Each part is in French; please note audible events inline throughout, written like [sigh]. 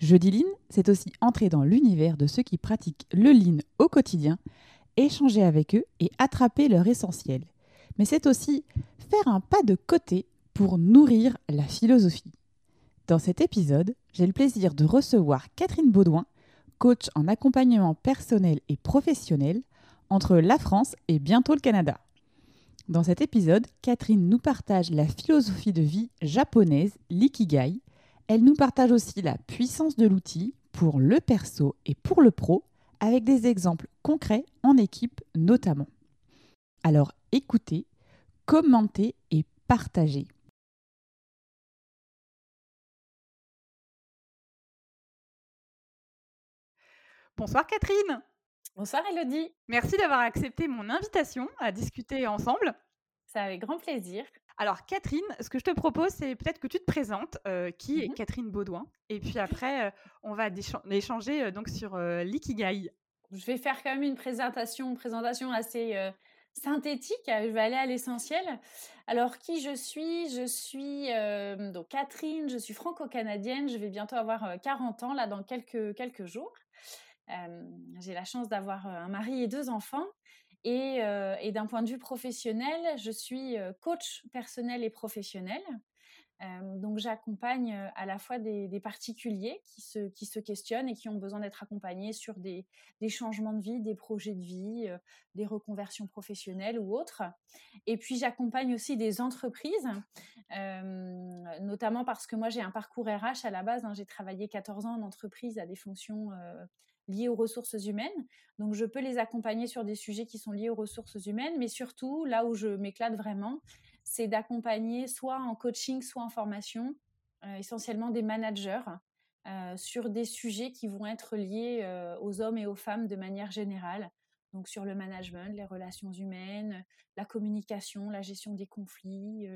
Jeudi Lean, c'est aussi entrer dans l'univers de ceux qui pratiquent le Lean au quotidien, échanger avec eux et attraper leur essentiel. Mais c'est aussi faire un pas de côté pour nourrir la philosophie. Dans cet épisode, j'ai le plaisir de recevoir Catherine Baudouin, coach en accompagnement personnel et professionnel entre la France et bientôt le Canada. Dans cet épisode, Catherine nous partage la philosophie de vie japonaise, l'ikigai, elle nous partage aussi la puissance de l'outil pour le perso et pour le pro, avec des exemples concrets en équipe notamment. Alors écoutez, commentez et partagez. Bonsoir Catherine. Bonsoir Elodie. Merci d'avoir accepté mon invitation à discuter ensemble. Ça avec grand plaisir. Alors, Catherine, ce que je te propose, c'est peut-être que tu te présentes. Euh, qui est mmh Catherine Baudouin Et puis après, euh, on va échanger euh, donc sur l'ikigai. Je vais faire quand même une présentation, présentation assez synthétique. Je vais aller à l'essentiel. Alors, qui je suis? Je suis donc Catherine, je suis franco-canadienne. Je vais bientôt avoir 40 ans, là, dans quelques, quelques jours. J'ai la chance d'avoir un mari et deux enfants. Euh, et, d'un point de vue professionnel, je suis euh, coach personnel et professionnel. Euh, donc j'accompagne à la fois des, particuliers qui se, qui se questionnent et qui ont besoin d'être accompagnés sur des, changements de vie, des projets de vie, des reconversions professionnelles ou autres. Et puis j'accompagne aussi des entreprises, notamment parce que moi j'ai un parcours RH à la base. Hein. j'ai travaillé 14 ans en entreprise à des fonctions liées aux ressources humaines. Donc, je peux les accompagner sur des sujets qui sont liés aux ressources humaines, mais surtout, là où je m'éclate vraiment, c'est d'accompagner soit en coaching, soit en formation, euh, essentiellement des managers euh, sur des sujets qui vont être liés euh, aux hommes et aux femmes de manière générale. Donc, sur le management, les relations humaines, la communication, la gestion des conflits.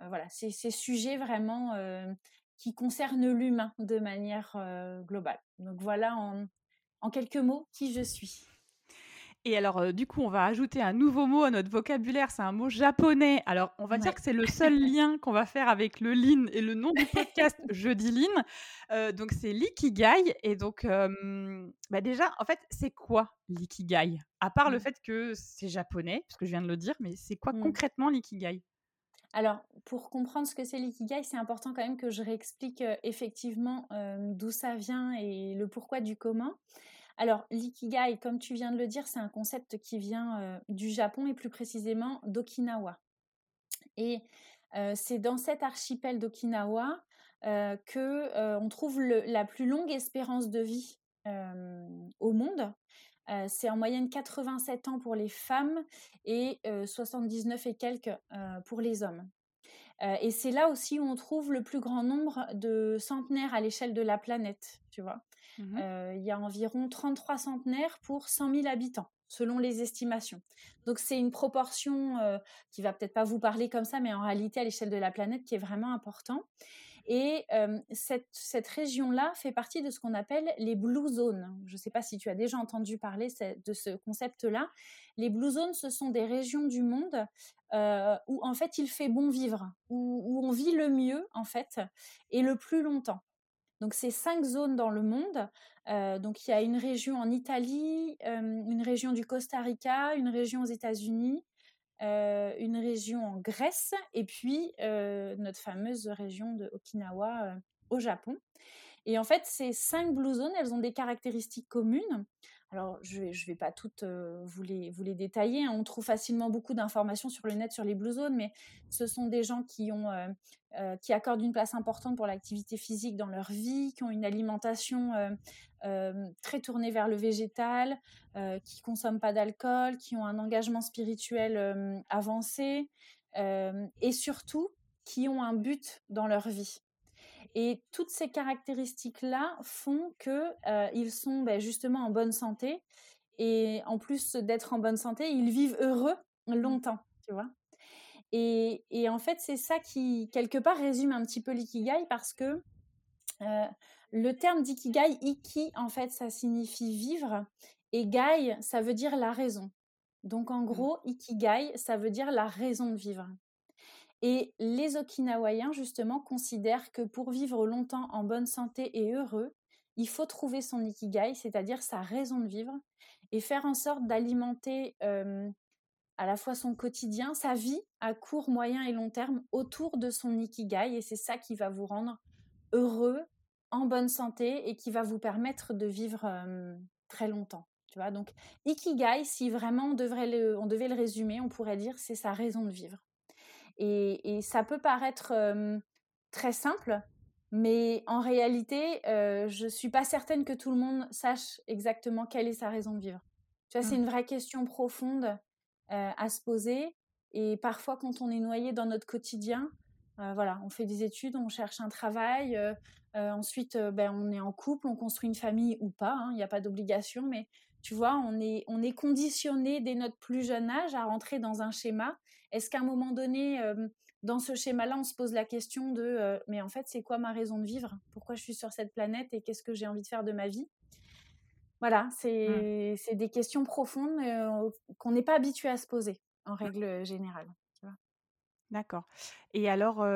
voilà, c'est ces sujets vraiment qui concernent l'humain de manière globale. Donc, voilà en, en quelques mots qui je suis. Et alors, euh, du coup, on va ajouter un nouveau mot à notre vocabulaire. C'est un mot japonais. Alors, on va dire que c'est le seul [laughs] lien qu'on va faire avec le lean et le nom du podcast [laughs] Jeudi Lean. Euh, donc, c'est l'ikigai. Et donc, bah déjà, en fait, c'est quoi l'ikigai? À part le mmh. fait que c'est japonais, parce que je viens de le dire, mais c'est quoi mmh. concrètement l'ikigai? Alors, pour comprendre ce que c'est l'ikigai, c'est important quand même que je réexplique euh, effectivement d'où ça vient et le pourquoi du comment. Alors, l'ikigai, comme tu viens de le dire, c'est un concept qui vient du Japon et plus précisément d'Okinawa. Et c'est dans cet archipel d'Okinawa que on trouve la plus longue espérance de vie au monde. C'est en moyenne 87 ans pour les femmes et 79 et quelques pour les hommes. et c'est là aussi où on trouve le plus grand nombre de centenaires à l'échelle de la planète, tu vois. Mmh il y a environ 33 centenaires pour 100 000 habitants selon les estimations. Donc c'est une proportion qui va peut-être pas vous parler comme ça, mais en réalité à l'échelle de la planète qui est vraiment important. Et cette, cette région-là fait partie de ce qu'on appelle les blue zones. Je ne sais pas si tu as déjà entendu parler de ce concept-là. Les blue zones, ce sont des régions du monde où en fait il fait bon vivre, où, où on vit le mieux en fait et le plus longtemps. Donc, c'est cinq zones dans le monde. Donc, il y a une région en Italie, une région du Costa Rica, une région aux États-Unis, euh, une région en Grèce et puis notre fameuse région de Okinawa au Japon. Et en fait, ces cinq blue zones, elles ont des caractéristiques communes. Alors, je ne vais, pas toutes vous, les, vous les détailler. Hein. On trouve facilement beaucoup d'informations sur le net sur les blue zones, mais ce sont des gens qui, ont, qui accordent une place importante pour l'activité physique dans leur vie, qui ont une alimentation très tournée vers le végétal, qui ne consomment pas d'alcool, qui ont un engagement spirituel avancé et surtout qui ont un but dans leur vie. Et toutes ces caractéristiques-là font qu'ils sont ben, justement en bonne santé. Et en plus d'être en bonne santé, ils vivent heureux mmh. longtemps, tu vois? Et, en fait, c'est ça qui, quelque part, résume un petit peu l'ikigai parce que le terme d'ikigai, iki, en fait, ça signifie vivre. Et gai, ça veut dire la raison. Donc, en mmh. gros, ikigai, ça veut dire la raison de vivre. Et les Okinawaïens, justement, considèrent que pour vivre longtemps en bonne santé et heureux, il faut trouver son ikigai, c'est-à-dire sa raison de vivre, et faire en sorte d'alimenter à la fois son quotidien, sa vie à court, moyen et long terme autour de son ikigai. Et c'est ça qui va vous rendre heureux, en bonne santé et qui va vous permettre de vivre très longtemps. Tu vois Donc, ikigai, si vraiment on, devrait on devait le résumer, on pourrait dire c'est sa raison de vivre. Et, ça peut paraître très simple, mais en réalité, je ne suis pas certaine que tout le monde sache exactement quelle est sa raison de vivre. Tu vois, c'est mmh. une vraie question profonde à se poser. Et parfois, quand on est noyé dans notre quotidien, voilà, on fait des études, on cherche un travail, ensuite, ben, on est en couple, on construit une famille ou pas, hein, il n'y a pas d'obligation, mais tu vois, on est, on est conditionné dès notre plus jeune âge à rentrer dans un schéma. Est-ce qu'à un moment donné, dans ce schéma-là, on se pose la question de mais en fait, c'est quoi ma raison de vivre? Pourquoi je suis sur cette planète et qu'est-ce que j'ai envie de faire de ma vie? Voilà, mmh. c'est des questions profondes qu'on n'est pas habitué à se poser en règle générale. D'accord. Et alors,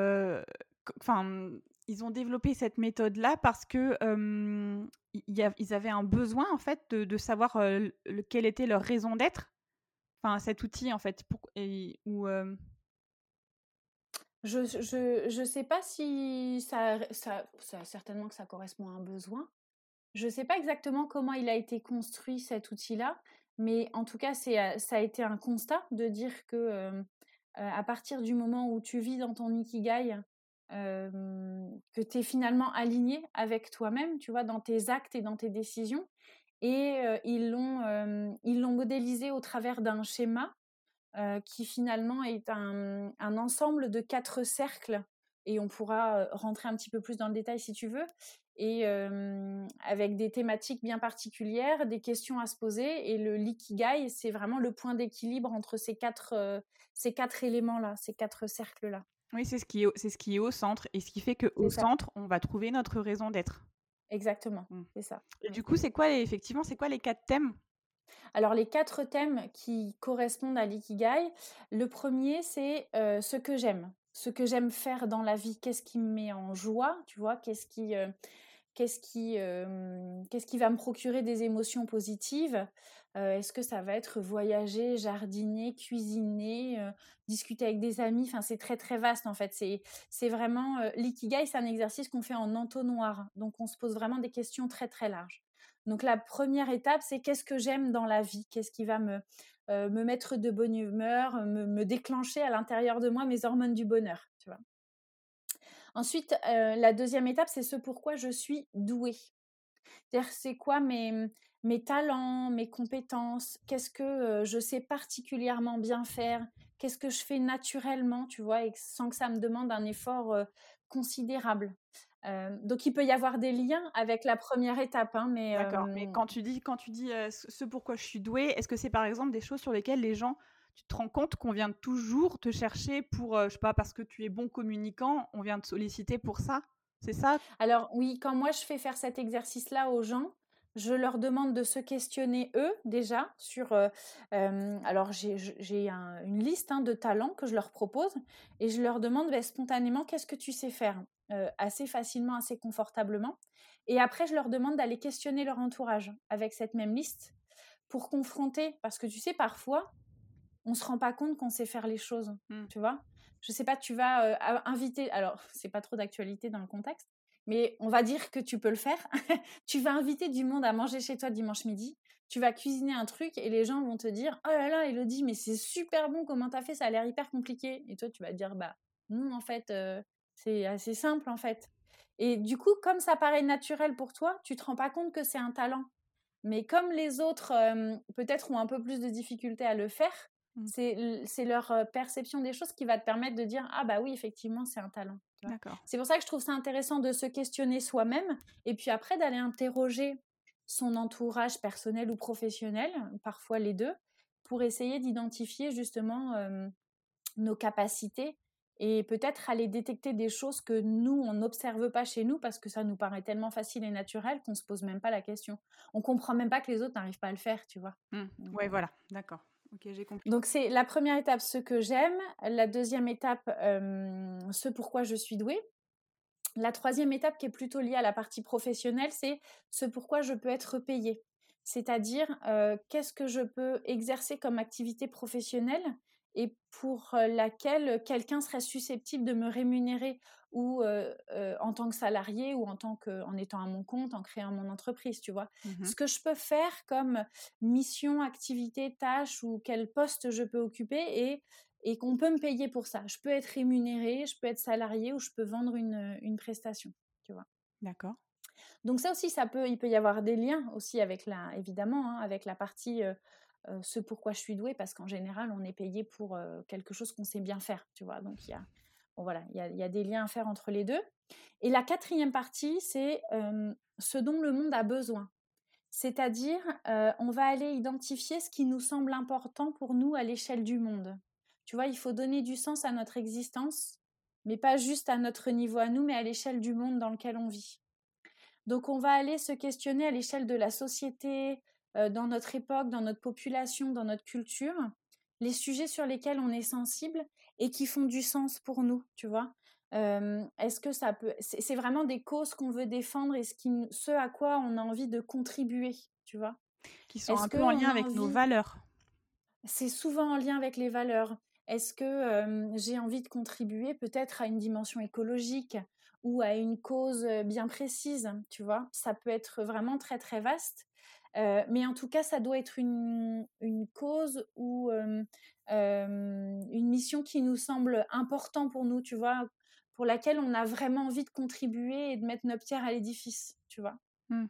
enfin, ils ont développé cette méthode-là parce que ils avaient un besoin en fait de, savoir quelle était leur raison d'être. Enfin, cet outil en fait, pour, ou je, je, je sais pas si ça, ça, certainement que ça correspond à un besoin. Je sais pas exactement comment il a été construit cet outil-là, mais en tout cas, c'est, ça a été un constat de dire que à partir du moment où tu vis dans ton ikigai, que tu es finalement aligné avec toi-même, tu vois, dans tes actes et dans tes décisions. Et ils l'ont ils l'ont modélisé au travers d'un schéma qui finalement est un, un, ensemble de quatre cercles. Et on pourra rentrer un petit peu plus dans le détail si tu veux. Et avec des thématiques bien particulières, des questions à se poser. Et le l'ikigai, c'est vraiment le point d'équilibre entre ces quatre, ces quatre éléments-là, ces quatre cercles-là. Oui, c'est ce, qui est, c'est ce qui est au centre et ce qui fait qu'au centre, on va trouver notre raison d'être. Exactement, mmh. c'est ça. Et du coup, c'est quoi, effectivement, c'est quoi les quatre thèmes? Alors les quatre thèmes qui correspondent à l'ikigai, le premier c'est ce que j'aime, ce que j'aime faire dans la vie, qu'est-ce qui me met en joie, tu vois, qu'est-ce qui, qu'est-ce qui, qu'est-ce qui va me procurer des émotions positives, Est-ce que ça va être voyager, jardiner, cuisiner, discuter avec des amis? Enfin, c'est très très vaste en fait. C'est, vraiment l'ikigai, c'est un exercice qu'on fait en entonnoir. Donc, on se pose vraiment des questions très très larges. Donc, la première étape, c'est qu'est-ce que j'aime dans la vie? Qu'est-ce qui va me me mettre de bonne humeur, me, me déclencher à l'intérieur de moi mes hormones du bonheur, tu vois? Ensuite, la deuxième étape, c'est ce pourquoi je suis douée. C'est-à-dire, c'est quoi mes, mes talents, mes compétences, qu'est-ce que je sais particulièrement bien faire, qu'est-ce que je fais naturellement, tu vois, et sans que ça me demande un effort considérable. donc il peut y avoir des liens avec la première étape, hein, mais. D'accord. Mais quand tu dis, quand tu dis ce pourquoi je suis douée, est-ce que c'est par exemple des choses sur lesquelles les gens, tu te rends compte qu'on vient toujours te chercher pour, je sais pas, parce que tu es bon communicant, on vient te solliciter pour ça, c'est ça? Alors oui, quand moi je fais faire cet exercice-là aux gens, je leur demande de se questionner eux déjà sur. alors j'ai une liste hein, de talents que je leur propose et je leur demande bah, spontanément qu'est-ce que tu sais faire assez facilement, assez confortablement. Et après je leur demande d'aller questionner leur entourage avec cette même liste pour confronter parce que tu sais parfois on se rend pas compte qu'on sait faire les choses, mmh. tu vois? Je sais pas, tu vas inviter. Alors [laughs] c'est pas trop d'actualité dans le contexte mais on va dire que tu peux le faire. [laughs] tu vas inviter du monde à manger chez toi dimanche midi. Tu vas cuisiner un truc et les gens vont te dire Oh là là, Elodie, mais c'est super bon, comment t'as fait? Ça a l'air hyper compliqué. Et toi, tu vas dire Bah, non, en fait, euh, c'est assez simple, en fait. Et du coup, comme ça paraît naturel pour toi, tu te rends pas compte que c'est un talent. Mais comme les autres, euh, peut-être, ont un peu plus de difficultés à le faire. C'est leur perception des choses qui va te permettre de dire ah bah oui effectivement c'est un talent. C'est pour ça que je trouve ça intéressant de se questionner soi-même et puis après d'aller interroger son entourage personnel ou professionnel, parfois les deux, pour essayer d'identifier justement nos capacités et peut-être aller détecter des choses que nous, on n'observe pas chez nous parce que ça nous paraît tellement facile et naturel qu'on ne se pose même pas la question. On comprend même pas que les autres n'arrivent pas à le faire, tu vois. Mmh. Oui, voilà, d'accord. Donc c'est la première étape, ce que j'aime. La deuxième étape, ce pourquoi je suis douée. La troisième étape qui est plutôt liée à la partie professionnelle, c'est ce pourquoi je peux être payée. C'est-à-dire, qu'est-ce que je peux exercer comme activité professionnelle et pour laquelle quelqu'un serait susceptible de me rémunérer ou en tant que salarié ou en tant que en étant à mon compte, en créant mon entreprise, tu vois? Mmh Ce que je peux faire comme mission, activité, tâche ou quel poste je peux occuper et et qu'on peut me payer pour ça. Je peux être rémunéré, je peux être salarié ou je peux vendre une, une prestation, tu vois? D'accord. Donc ça aussi, ça peut, il peut y avoir des liens aussi avec la, évidemment, hein, avec la partie ce pourquoi je suis douée, parce qu'en général, on est payé pour quelque chose qu'on sait bien faire, tu vois. Donc il y a, voilà, il y y a, des liens à faire entre les deux. Et la quatrième partie, c'est ce dont le monde a besoin. C'est-à-dire, on va aller identifier ce qui nous semble important pour nous à l'échelle du monde. Tu vois, il faut donner du sens à notre existence, mais pas juste à notre niveau à nous, mais à l'échelle du monde dans lequel on vit. Donc on va aller se questionner à l'échelle de la société, euh, dans notre époque, dans notre population, dans notre culture, les sujets sur lesquels on est sensible et qui font du sens pour nous, tu vois. Euh, est-ce que ça peut... C'est vraiment des causes qu'on veut défendre et ce, qui, ce à quoi on a envie de contribuer, tu vois. Qui sont un peu en lien avec nos valeurs. C'est souvent en lien avec les valeurs. Est-ce que euh, j'ai envie de contribuer peut-être à une dimension écologique ou à une cause bien précise, tu vois? Ça peut être vraiment très très vaste. Euh, mais en tout cas, ça doit être une, une cause ou euh, une mission qui nous semble importante pour nous, tu vois, pour laquelle on a vraiment envie de contribuer et de mettre notre pierre à l'édifice, tu vois. Mmh.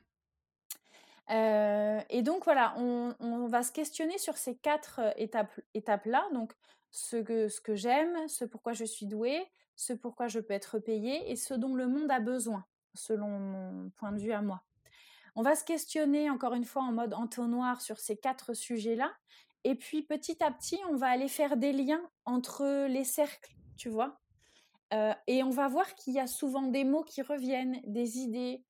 Euh, et donc voilà, on, on, va se questionner sur ces quatre étapes, étapes-là. Donc ce que, ce que j'aime, ce pourquoi je suis douée, ce pourquoi je peux être payée et ce dont le monde a besoin, selon mon point de vue à moi. On va se questionner encore une fois en mode entonnoir sur ces quatre sujets-là. Et puis petit à petit, on va aller faire des liens entre les cercles, tu vois. Euh, et on va voir qu'il y a souvent des mots qui reviennent, des idées,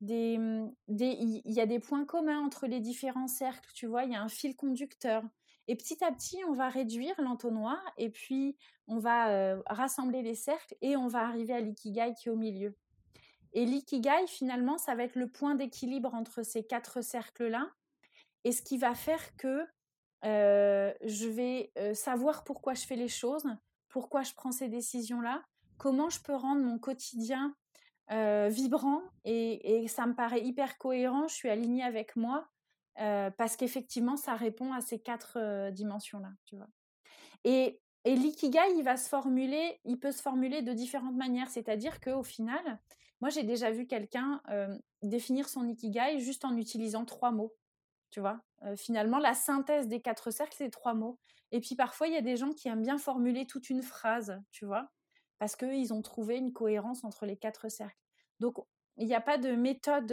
des, mmh, il y a des points communs entre les différents cercles, tu vois, il y a un fil conducteur. Et petit à petit, on va réduire l'entonnoir et puis on va euh, rassembler les cercles et on va arriver à l'ikigai qui est au milieu. Et l'ikigai, finalement, ça va être le point d'équilibre entre ces quatre cercles-là. Et ce qui va faire que euh, je vais euh, savoir pourquoi je fais les choses, pourquoi je prends ces décisions-là, comment je peux rendre mon quotidien euh, vibrant. Et, ça me paraît hyper cohérent, je suis alignée avec moi, parce qu'effectivement, ça répond à ces quatre dimensions-là, et l'ikigai, il va se formuler, il peut se formuler de différentes manières. C'est-à-dire qu'au final, moi, j'ai déjà vu quelqu'un définir son ikigai juste en utilisant trois mots. Tu vois, finalement, la synthèse des quatre cercles, c'est trois mots. Et puis parfois, il y a des gens qui aiment bien formuler toute une phrase, tu vois, parce qu'ils ont trouvé une cohérence entre les quatre cercles. Donc, il n'y a pas de méthode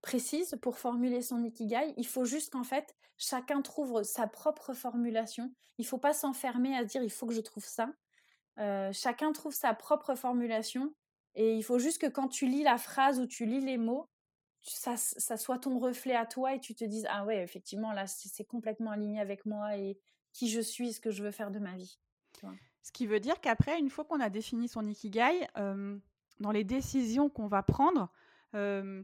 précise pour formuler son ikigai. Il faut juste qu'en fait, chacun trouve sa propre formulation. Il ne faut pas s'enfermer à dire il faut que je trouve ça. Euh, chacun trouve sa propre formulation et il faut juste que quand tu lis la phrase ou tu lis les mots, ça, ça soit ton reflet à toi et tu te dises ah ouais effectivement là c'est complètement aligné avec moi et qui je suis et ce que je veux faire de ma vie. Ce qui veut dire qu'après une fois qu'on a défini son ikigai, euh, dans les décisions qu'on va prendre, euh,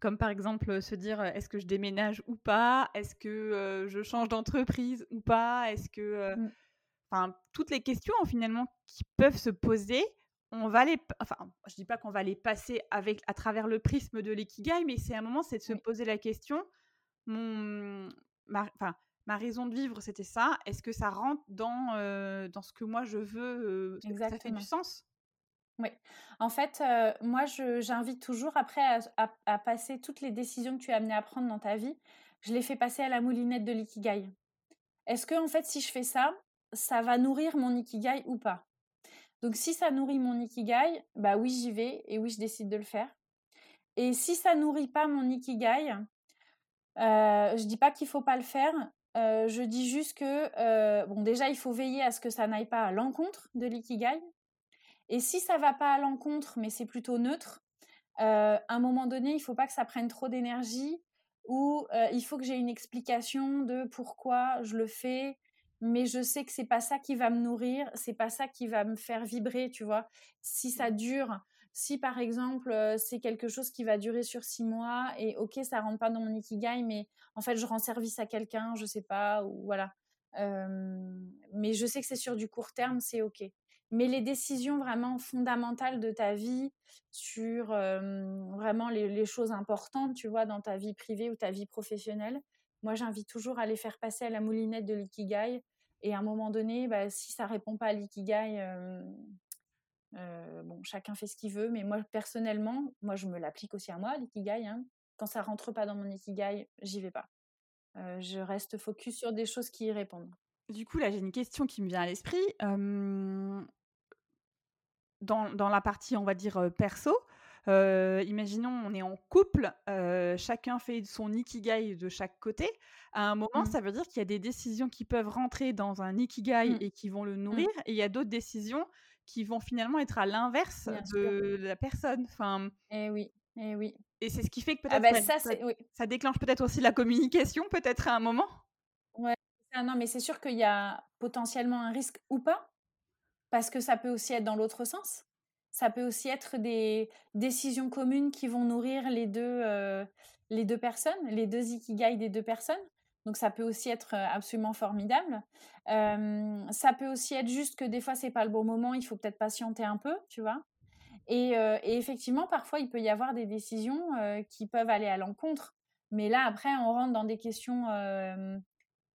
comme par exemple se dire est-ce que je déménage ou pas, est-ce que je change d'entreprise ou pas, est-ce que mmh enfin, toutes les questions finalement qui peuvent se poser, on va les, enfin, je dis pas qu'on va les passer avec à travers le prisme de l'ikigai, mais c'est un moment, c'est de se poser la question, mon, ma, enfin, ma raison de vivre, c'était ça. Est-ce que ça rentre dans euh, dans ce que moi je veux euh, Ça fait du sens? Oui. En fait, euh, moi, j'invite toujours après à, à, passer toutes les décisions que tu as amenées à prendre dans ta vie. Je les fais passer à la moulinette de l'ikigai. est-ce que en fait, si je fais ça, ça va nourrir mon ikigai ou pas Donc, si ça nourrit mon ikigai, bah oui, j'y vais et oui, je décide de le faire. Et si ça nourrit pas mon ikigai, euh, je dis pas qu'il faut pas le faire. Euh, je dis juste que euh, bon, déjà, il faut veiller à ce que ça n'aille pas à l'encontre de l'ikigai. Et si ça va pas à l'encontre, mais c'est plutôt neutre, à un moment donné, il faut pas que ça prenne trop d'énergie ou il faut que j'ai une explication de pourquoi je le fais, mais je sais que c'est pas ça qui va me nourrir, c'est pas ça qui va me faire vibrer, tu vois. Si ça dure, si par exemple c'est quelque chose qui va durer sur six mois et ok ça rentre pas dans mon ikigai, mais en fait je rends service à quelqu'un, je sais pas ou voilà. mais je sais que c'est sur du court terme, c'est ok. Mais les décisions vraiment fondamentales de ta vie, sur vraiment les, choses importantes, tu vois, dans ta vie privée ou ta vie professionnelle, moi j'invite toujours à les faire passer à la moulinette de l'ikigai. Et à un moment donné, bah, si ça répond pas à l'ikigai, bon, chacun fait ce qu'il veut, mais moi personnellement, moi je me l'applique aussi à moi, l'ikigai. Hein. Quand ça rentre pas dans mon ikigai, j'y vais pas. je reste focus sur des choses qui y répondent. Du coup, là, j'ai une question qui me vient à l'esprit dans, la partie, on va dire, perso, imaginons, on est en couple, chacun fait son ikigai de chaque côté. À un moment, mmh. ça veut dire qu'il y a des décisions qui peuvent rentrer dans un ikigai mmh. et qui vont le mmh. nourrir, et il y a d'autres décisions qui vont finalement être à l'inverse de, la personne. Enfin, et eh oui, eh oui. Et c'est ce qui fait que ah peut-être bah ça, ça, déclenche peut-être aussi la communication, peut-être à un moment. Ouais. non, mais c'est sûr qu'il y a potentiellement un risque ou pas parce que ça peut aussi être dans l'autre sens. Ça peut aussi être des décisions communes qui vont nourrir les deux, euh, les deux personnes, les deux ikigai des deux personnes. Donc ça peut aussi être euh, absolument formidable. ça peut aussi être juste que des fois c'est pas le bon moment, il faut peut-être patienter un peu, tu vois? Et, euh, et, effectivement, parfois il peut y avoir des décisions qui peuvent aller à l'encontre. Mais là après, on rentre dans des questions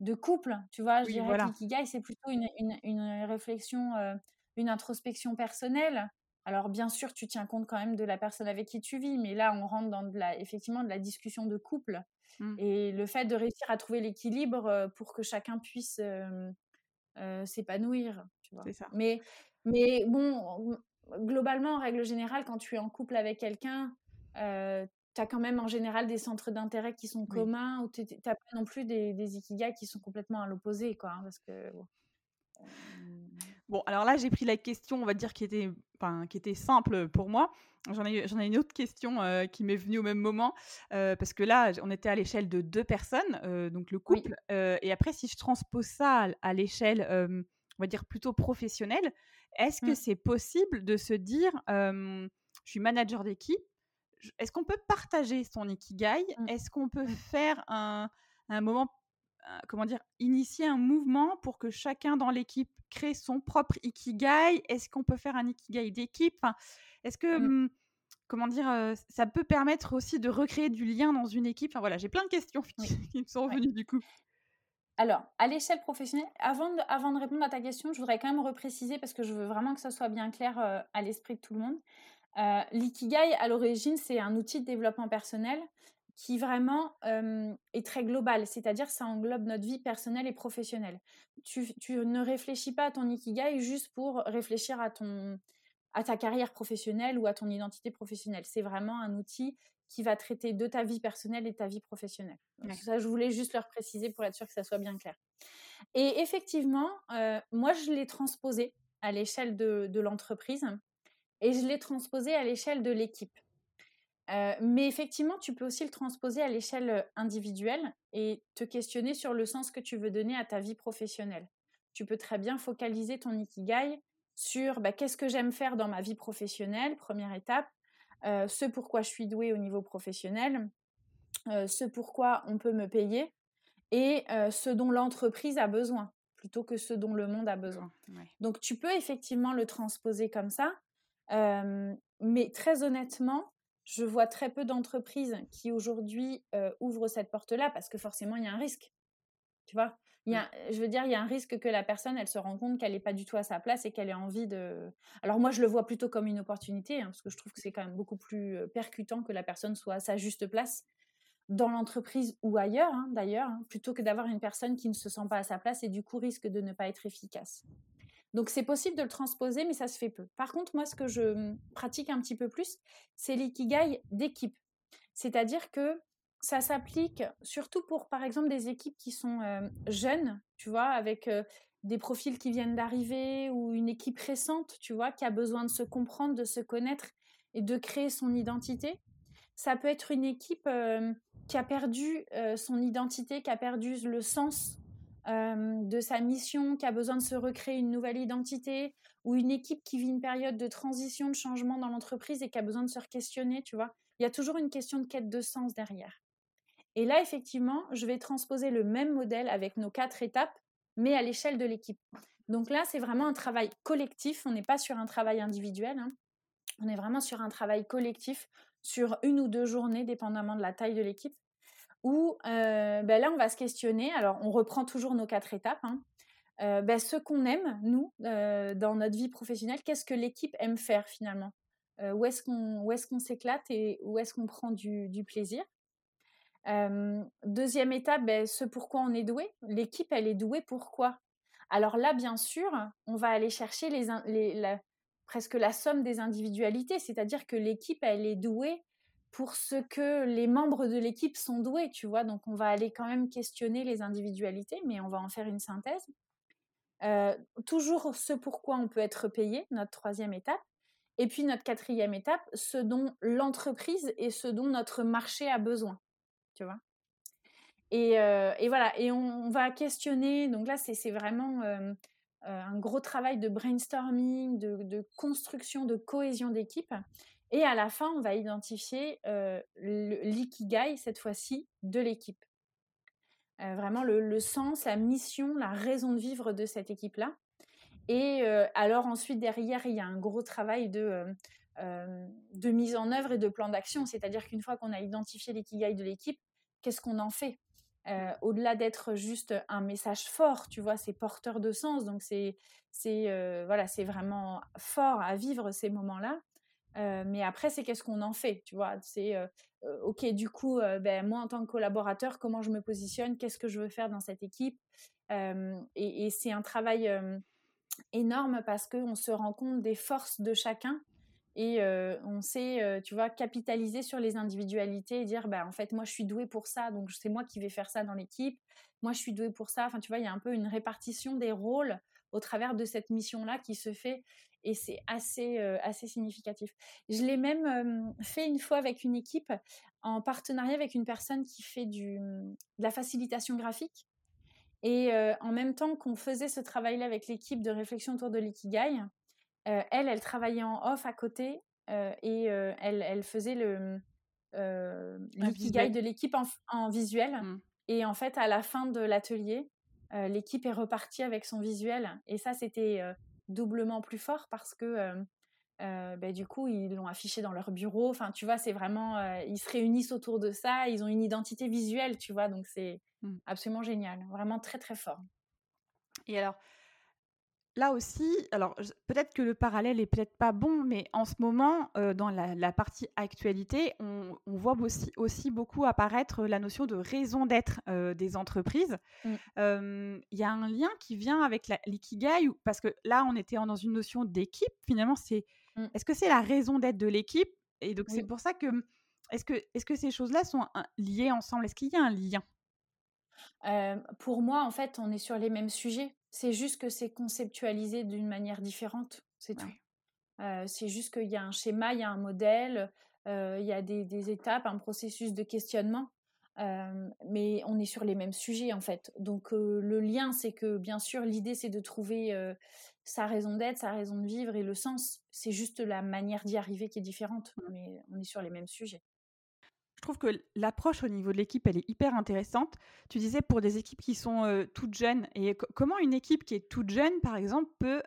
de couple, tu vois? Je dirais que l'ikigai, c'est plutôt une, une, réflexion, une introspection personnelle. Alors, bien sûr, tu tiens compte quand même de la personne avec qui tu vis, mais là, on rentre dans de la, effectivement de la discussion de couple. Mmh. Et le fait de réussir à trouver l'équilibre euh, pour que chacun puisse euh, s'épanouir, vois. Ça. Mais, mais bon, globalement, en règle générale, quand tu es en couple avec quelqu'un, tu as quand même en général des centres d'intérêt qui sont communs, ou tu n'as pas non plus des, des, ikigai qui sont complètement à l'opposé, quoi. Hein, parce que, bon. alors là, j'ai pris la question, on va dire, qui était, enfin, qui était simple pour moi. J'en ai, j'en ai une autre question euh, qui m'est venue au même moment, euh, parce que là, on était à l'échelle de deux personnes, euh, donc le couple. et après, si je transpose ça à, l'échelle, on va dire, plutôt professionnelle, est-ce que mmh. c'est possible de se dire, je suis manager d'équipe, est-ce qu'on peut partager son ikigai? Mmh. Est-ce qu'on peut mmh. faire un, moment, comment dire, initier un mouvement pour que chacun dans l'équipe crée son propre ikigai? Est-ce qu'on peut faire un ikigai d'équipe? Est-ce que, mmh. comment dire, ça peut permettre aussi de recréer du lien dans une équipe? Enfin voilà, j'ai plein de questions [laughs] qui, me sont venues du coup. Alors, à l'échelle professionnelle, avant de, avant de répondre à ta question, je voudrais quand même repréciser parce que je veux vraiment que ça soit bien clair à l'esprit de tout le monde. Euh, l'ikigai, à l'origine, c'est un outil de développement personnel qui vraiment euh, est très global, c'est-à-dire ça englobe notre vie personnelle et professionnelle. Tu, ne réfléchis pas à ton ikigai juste pour réfléchir à, ton, à ta carrière professionnelle ou à ton identité professionnelle. C'est vraiment un outil qui va traiter de ta vie personnelle et de ta vie professionnelle. ça, je voulais juste leur préciser pour être sûr que ça soit bien clair. Et effectivement, euh, moi, je l'ai transposé à l'échelle de, de l'entreprise et je l'ai transposé à l'échelle de l'équipe. Euh, mais effectivement, tu peux aussi le transposer à l'échelle individuelle et te questionner sur le sens que tu veux donner à ta vie professionnelle. Tu peux très bien focaliser ton ikigai sur bah, qu'est-ce que j'aime faire dans ma vie professionnelle, première étape, euh, ce pourquoi je suis douée au niveau professionnel, ce pourquoi on peut me payer et ce dont l'entreprise a besoin plutôt que ce dont le monde a besoin. Donc tu peux effectivement le transposer comme ça mais très honnêtement, je vois très peu d'entreprises qui aujourd'hui ouvrent cette porte-là parce que forcément, il y a un risque. Tu vois? Il y a, je veux dire, il y a un risque que la personne, elle se rend compte qu'elle n'est pas du tout à sa place et qu'elle ait envie de. Alors moi, je le vois plutôt comme une opportunité, hein, parce que je trouve que c'est quand même beaucoup plus percutant que la personne soit à sa juste place. dans l'entreprise ou ailleurs, hein, d'ailleurs, hein, plutôt que d'avoir une personne qui ne se sent pas à sa place et du coup risque de ne pas être efficace. Donc c'est possible de le transposer, mais ça se fait peu. Par contre, moi, ce que je pratique un petit peu plus, c'est l'ikigai d'équipe. C'est-à-dire que ça s'applique surtout pour, par exemple, des équipes qui sont jeunes, tu vois, avec des profils qui viennent d'arriver ou une équipe récente, tu vois, qui a besoin de se comprendre, de se connaître et de créer son identité. Ça peut être une équipe qui a perdu son identité, qui a perdu le sens de sa mission, qui a besoin de se recréer une nouvelle identité, ou une équipe qui vit une période de transition, de changement dans l'entreprise et qui a besoin de se questionner, tu vois. Il y a toujours une question de quête de sens derrière. Et là, effectivement, je vais transposer le même modèle avec nos quatre étapes, mais à l'échelle de l'équipe. Donc là, c'est vraiment un travail collectif. On n'est pas sur un travail individuel. Hein. On est vraiment sur un travail collectif sur une ou deux journées, dépendamment de la taille de l'équipe, où euh, ben là, on va se questionner. Alors, on reprend toujours nos quatre étapes. Hein. Euh, ben, ce qu'on aime, nous, euh, dans notre vie professionnelle, qu'est-ce que l'équipe aime faire finalement? Où est-ce qu'on s'éclate et où est-ce qu'on prend du, plaisir? Deuxième étape, ben, ce pourquoi on est doué. L'équipe, elle est douée pourquoi Alors là, bien sûr, on va aller chercher presque la somme des individualités, c'est-à-dire que l'équipe, elle est douée pour ce que les membres de l'équipe sont doués, tu vois. Donc, on va aller quand même questionner les individualités, mais on va en faire une synthèse. toujours ce pourquoi on peut être payé, notre troisième étape. Et puis notre quatrième étape, ce dont l'entreprise et ce dont notre marché a besoin tu vois. Et, voilà, et on, va questionner, donc là c'est vraiment un gros travail de brainstorming, de, construction, de cohésion d'équipe. Et à la fin, on va identifier l'ikigai, cette fois-ci, de l'équipe. vraiment le, sens, la mission, la raison de vivre de cette équipe-là. Et alors ensuite, derrière, il y a un gros travail de de mise en œuvre et de plan d'action. C'est-à-dire qu'une fois qu'on a identifié l'ikigai de l'équipe, qu'est-ce qu'on en fait? Au-delà d'être juste un message fort, tu vois, c'est porteur de sens. Donc c'est voilà, c'est vraiment fort à vivre ces moments-là. Mais après, c'est qu'est-ce qu'on en fait, tu vois? C'est ok, du coup, ben, moi en tant que collaborateur, comment je me positionne? Qu'est-ce que je veux faire dans cette équipe? Et, et c'est un travail énorme parce qu'on se rend compte des forces de chacun et on sait, tu vois, capitaliser sur les individualités et dire, bah, en fait, moi, je suis douée pour ça, donc c'est moi qui vais faire ça dans l'équipe. Moi, je suis douée pour ça. Enfin, tu vois, il y a un peu une répartition des rôles au travers de cette mission-là qui se fait et c'est assez, assez significatif. Je l'ai même fait une fois avec une équipe en partenariat avec une personne qui fait du, de la facilitation graphique. Et en même temps qu'on faisait ce travail-là avec l'équipe de réflexion autour de l'ikigai, elle, elle travaillait en off à côté et elle, elle, faisait le l'ikigai de l'équipe en, visuel. Mmh. Et en fait, à la fin de l'atelier, l'équipe est repartie avec son visuel. Et ça, c'était doublement plus fort parce que bah, du coup, ils l'ont affiché dans leur bureau. Enfin, tu vois, c'est vraiment, ils se réunissent autour de ça. Ils ont une identité visuelle, tu vois. Donc, c'est mmh. absolument génial. Vraiment très, très fort. Et alors, là aussi, alors peut-être que le parallèle est peut-être pas bon, mais en ce moment, dans la, partie actualité, on, voit aussi, aussi, beaucoup apparaître la notion de raison d'être des entreprises. Il y a un lien qui vient avec l'ikigai, parce que là, on était dans une notion d'équipe. Finalement, c'est mmh. est-ce que c'est la raison d'être de l'équipe? Et donc, c'est pour ça que est-ce que, est -ce que ces choses-là sont liées ensemble? Est-ce qu'il y a un lien? Pour moi, en fait, on est sur les mêmes sujets. C'est juste que c'est conceptualisé d'une manière différente, c'est tout. c'est juste qu'il y a un schéma, il y a un modèle, il y a des, étapes, un processus de questionnement, mais on est sur les mêmes sujets en fait. Donc le lien, c'est que bien sûr, l'idée, c'est de trouver sa raison d'être, sa raison de vivre et le sens. C'est juste la manière d'y arriver qui est différente, mmh. mais on est sur les mêmes sujets je trouve que l'approche au niveau de l'équipe, elle est hyper intéressante. Tu disais pour des équipes qui sont toutes jeunes, et comment une équipe qui est toute jeune, par exemple, peut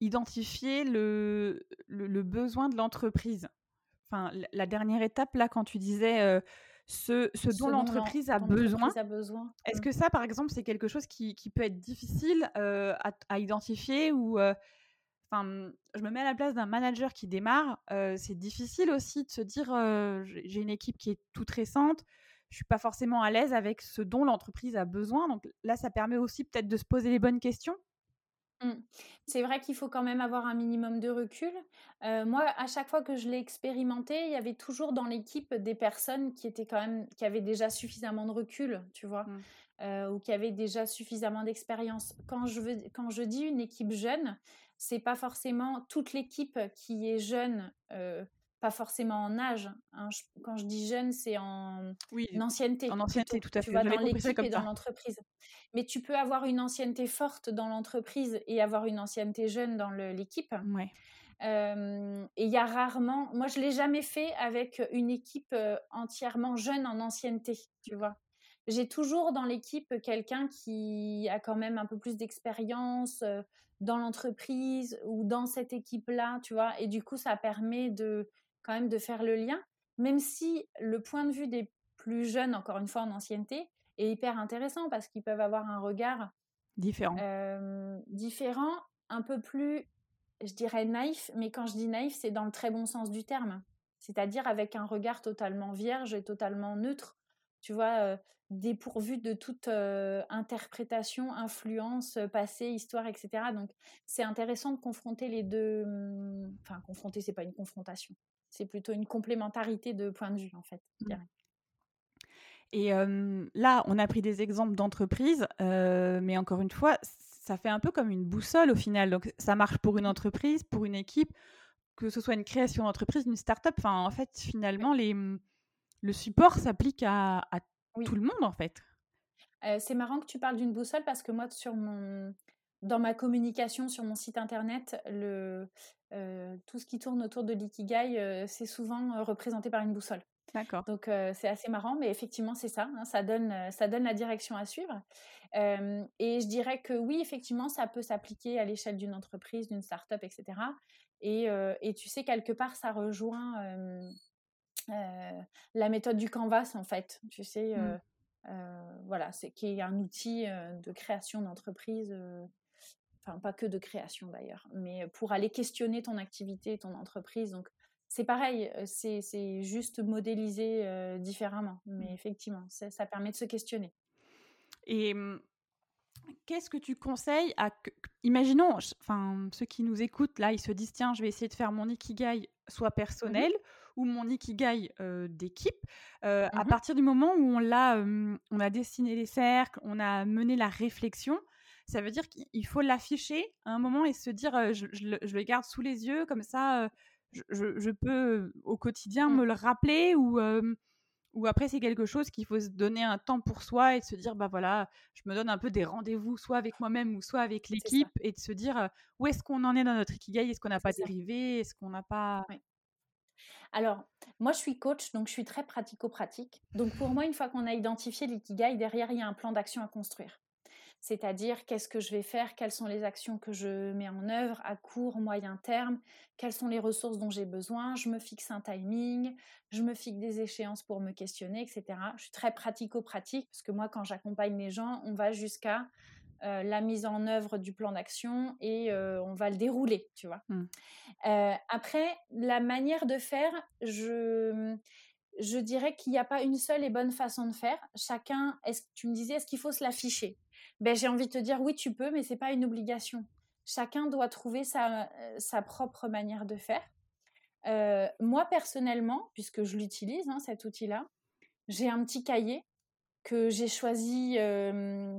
identifier le, le, besoin de l'entreprise? Enfin, la dernière étape, là, quand tu disais ce, ce, dont l'entreprise a, besoin, est-ce mmh. que ça, par exemple, c'est quelque chose qui, qui, peut être difficile à, à, identifier ou enfin, je me mets à la place d'un manager qui démarre. c'est difficile aussi de se dire j'ai une équipe qui est toute récente. Je suis pas forcément à l'aise avec ce dont l'entreprise a besoin. Donc là, ça permet aussi peut-être de se poser les bonnes questions. Mmh. C'est vrai qu'il faut quand même avoir un minimum de recul. moi, à chaque fois que je l'ai expérimenté, il y avait toujours dans l'équipe des personnes qui étaient quand même qui avaient déjà suffisamment de recul, tu vois, mmh. ou qui avaient déjà suffisamment d'expérience. Quand je veux, quand je dis une équipe jeune, c'est pas forcément toute l'équipe qui est jeune pas forcément en âge. Hein. quand je dis jeune, c'est en, ancienneté. En ancienneté, tout à fait. Tu vois, dans l'équipe et dans l'entreprise. Mais tu peux avoir une ancienneté forte dans l'entreprise et avoir une ancienneté jeune dans l'équipe. Ouais. et il y a rarement, moi je l'ai jamais fait avec une équipe entièrement jeune en ancienneté, tu vois. J'ai toujours dans l'équipe quelqu'un qui a quand même un peu plus d'expérience dans l'entreprise ou dans cette équipe-là, tu vois. Et du coup, ça permet de quand même de faire le lien, même si le point de vue des plus jeunes, encore une fois en ancienneté, est hyper intéressant parce qu'ils peuvent avoir un regard différent. différent, un peu plus, je dirais naïf, mais quand je dis naïf, c'est dans le très bon sens du terme, c'est-à-dire avec un regard totalement vierge et totalement neutre, tu vois, dépourvu de toute interprétation, influence, passé, histoire, etc. Donc c'est intéressant de confronter les deux. Mmh, enfin, confronter, c'est pas une confrontation c'est plutôt une complémentarité de points de vue, en fait. Mmh. Et là, on a pris des exemples d'entreprises, mais encore une fois, ça fait un peu comme une boussole au final. Donc, ça marche pour une entreprise, pour une équipe, que ce soit une création d'entreprise, une start-up. Enfin, en fait, finalement, les, mmh, le support s'applique à, tout le monde, en fait. c'est marrant que tu parles d'une boussole parce que moi, sur mon, dans ma communication sur mon site internet, le, tout ce qui tourne autour de l'ikigai, c'est souvent représenté par une boussole. D'accord. Donc c'est assez marrant, mais effectivement c'est ça, hein, ça, donne, ça donne la direction à suivre. et je dirais que oui, effectivement, ça peut s'appliquer à l'échelle d'une entreprise, d'une start-up, etc. Et, et, tu sais, quelque part, ça rejoint la méthode du canvas, en fait. Tu sais, mmh. voilà, c'est qui est un outil de création d'entreprise enfin pas que de création d'ailleurs, mais pour aller questionner ton activité, ton entreprise. Donc c'est pareil, c'est juste modélisé différemment, mais mmh. effectivement, ça permet de se questionner. Et mmh, qu'est-ce que tu conseilles à imaginons enfin ceux qui nous écoutent là ils se disent tiens je vais essayer de faire mon ikigai soit personnel ou mon ikigai d'équipe à partir du moment où on l'a on a dessiné les cercles on a mené la réflexion ça veut dire qu'il faut l'afficher à un moment et se dire je, le, garde sous les yeux, comme ça je, peux au quotidien mmh. me le rappeler ou, ou après c'est quelque chose qu'il faut se donner un temps pour soi et de se dire bah voilà, je me donne un peu des rendez-vous soit avec moi-même ou soit avec l'équipe et de se dire où est-ce qu'on en est dans notre ikigai, est-ce qu'on n'a pas dérivé, est-ce qu'on n'a pas. Alors, moi, je suis coach, donc je suis très pratico-pratique. Donc, pour moi, une fois qu'on a identifié l'ikigai, derrière, il y a un plan d'action à construire c'est-à-dire qu'est-ce que je vais faire, quelles sont les actions que je mets en œuvre à court, moyen terme, quelles sont les ressources dont j'ai besoin, je me fixe un timing, je me fixe des échéances pour me questionner, etc. Je suis très pratico-pratique parce que moi, quand j'accompagne les gens, on va jusqu'à euh, la mise en œuvre du plan d'action et euh, on va le dérouler, tu vois. Mmh. Euh, après, la manière de faire, je, je dirais qu'il n'y a pas une seule et bonne façon de faire. Chacun, est-ce tu me disais, est-ce qu'il faut se l'afficher? Ben, j'ai envie de te dire oui, tu peux, mais c'est pas une obligation. Chacun doit trouver sa, sa propre manière de faire. Moi, personnellement, puisque je l'utilise, hein, cet outil-là, j'ai un petit cahier que j'ai choisi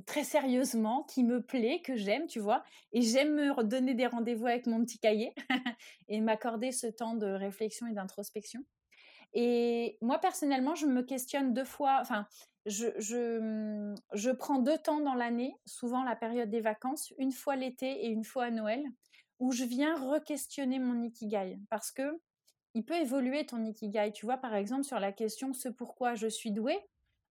très sérieusement, qui me plaît, que j'aime, tu vois. Et j'aime me donner des rendez-vous avec mon petit cahier [laughs] et m'accorder ce temps de réflexion et d'introspection. Et moi, personnellement, je me questionne deux fois, enfin, je, mmh, je, prends deux temps dans l'année, souvent la période des vacances, une fois l'été et une fois à Noël, où je viens re-questionner mon ikigai. Parce que il peut évoluer ton ikigai. Tu vois, par exemple, sur la question ce pourquoi je suis douée,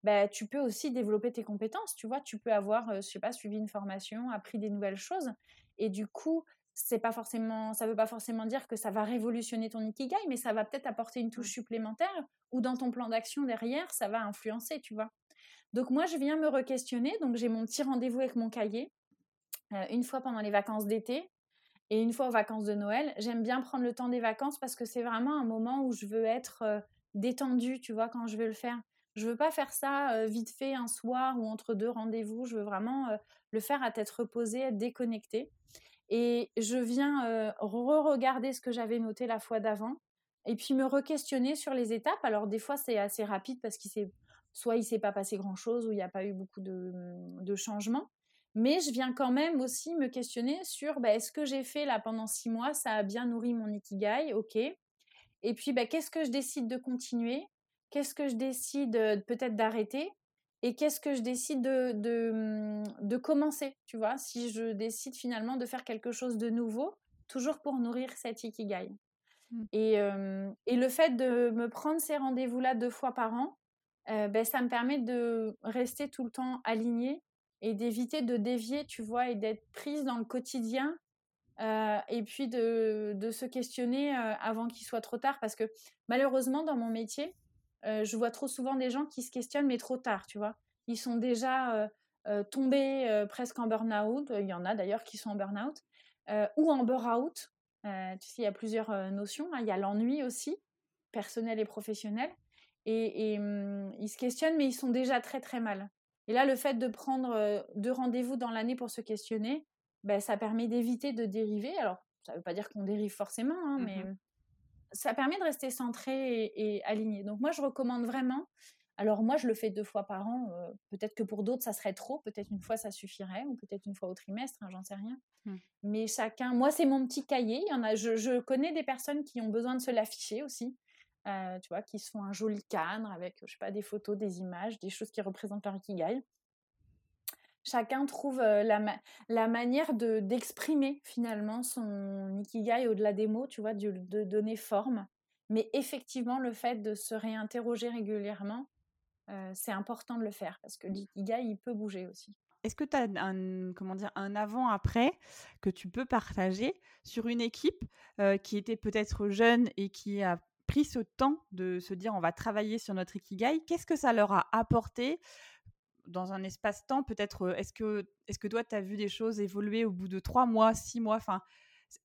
bah, tu peux aussi développer tes compétences. Tu vois, tu peux avoir, je sais pas, suivi une formation, appris des nouvelles choses. Et du coup, c'est pas forcément, ça veut pas forcément dire que ça va révolutionner ton ikigai, mais ça va peut-être apporter une touche mmh. supplémentaire ou dans ton plan d'action derrière, ça va influencer, tu vois? Donc moi, je viens me re-questionner. Donc j'ai mon petit rendez-vous avec mon cahier une fois pendant les vacances d'été. et une fois aux vacances de Noël. J'aime bien prendre le temps des vacances parce que c'est vraiment un moment où je veux être détendue, tu vois, quand je vais le faire. Je veux pas faire ça vite fait un soir ou entre deux rendez-vous. Je veux vraiment le faire à tête reposée, être déconnectée. Et je viens re-regarder ce que j'avais noté la fois d'avant et puis me re-questionner sur les étapes. Alors des fois c'est assez rapide parce qu'il s'est soit il s'est pas passé grand chose ou il n'y a pas eu beaucoup de, de, changements. Mais je viens quand même aussi me questionner sur bah, est-ce que j'ai fait là pendant six mois, ça a bien nourri mon ikigai, ok. Et puis bah, qu'est-ce que je décide de continuer, qu'est-ce que je décide peut-être d'arrêter et qu'est-ce que je décide de, de, de, commencer, tu vois, si je décide finalement de faire quelque chose de nouveau, toujours pour nourrir cet ikigai. Mmh. Et, et, le fait de me prendre ces rendez-vous-là deux fois par an, ben, ça me permet de rester tout le temps alignée et d'éviter de dévier, tu vois, et d'être prise dans le quotidien. et puis de, de se questionner avant qu'il soit trop tard. Parce que malheureusement, dans mon métier, je vois trop souvent des gens qui se questionnent, mais trop tard, tu vois. Ils sont déjà tombés presque en burn-out. Il y en a d'ailleurs qui sont en burn-out. ou en burn-out. tu sais, il y a plusieurs notions. Hein. Il y a l'ennui aussi, personnel et professionnel. Et, mmh, ils se questionnent, mais ils sont déjà très très mal. Et là, le fait de prendre deux rendez-vous dans l'année pour se questionner, ben, ça permet d'éviter de dériver. Alors, ça ne veut pas dire qu'on dérive forcément, hein, mmh mais ça permet de rester centré et, aligné. Donc moi, je recommande vraiment. Alors moi, je le fais deux fois par an. peut-être que pour d'autres, ça serait trop. Peut-être une fois, ça suffirait, ou peut-être une fois au trimestre, hein, j'en sais rien. Mmh. Mais chacun, moi, c'est mon petit cahier. Il y en a, je, je, connais des personnes qui ont besoin de se l'afficher aussi. tu vois, qui se font un joli cadre avec, je sais pas, des photos, des images, des choses qui représentent leur ikigai chacun trouve la, la manière de, d'exprimer finalement son ikigai au-delà des mots, tu vois, de, donner forme. Mais effectivement, le fait de se réinterroger régulièrement, c'est important de le faire parce que l'ikigai, il peut bouger aussi. Est-ce que tu as un, comment dire, un avant-après que tu peux partager sur une équipe qui était peut-être jeune et qui a pris ce temps de se dire on va travailler sur notre ikigai? Qu'est-ce que ça leur a apporté dans un espace-temps, peut-être, est-ce que, est que toi, tu as vu des choses évoluer au bout de trois mois, six mois? Enfin,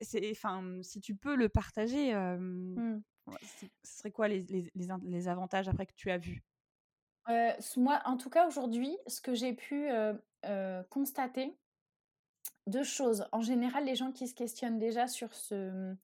si tu peux le partager, mmh. ce serait quoi les, les, les, avantages après que tu as vu? Moi, en tout cas, aujourd'hui, ce que j'ai pu constater, deux choses. En général, les gens qui se questionnent déjà sur ce,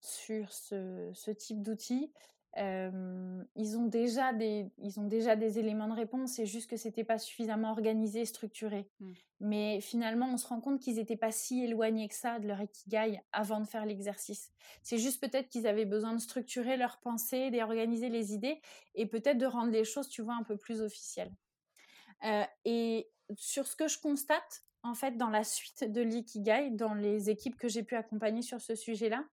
sur ce, ce type d'outils, ils, ont déjà des, ils ont déjà des éléments de réponse, c'est juste que c'était pas suffisamment organisé, structuré. Mmh. Mais finalement, on se rend compte qu'ils n'étaient pas si éloignés que ça de leur ikigai avant de faire l'exercice. C'est juste peut-être qu'ils avaient besoin de structurer leurs pensées, d'organiser les idées et peut-être de rendre les choses, tu vois, un peu plus officielles. et sur ce que je constate, en fait, dans la suite de l'ikigai, dans les équipes que j'ai pu accompagner sur ce sujet-là,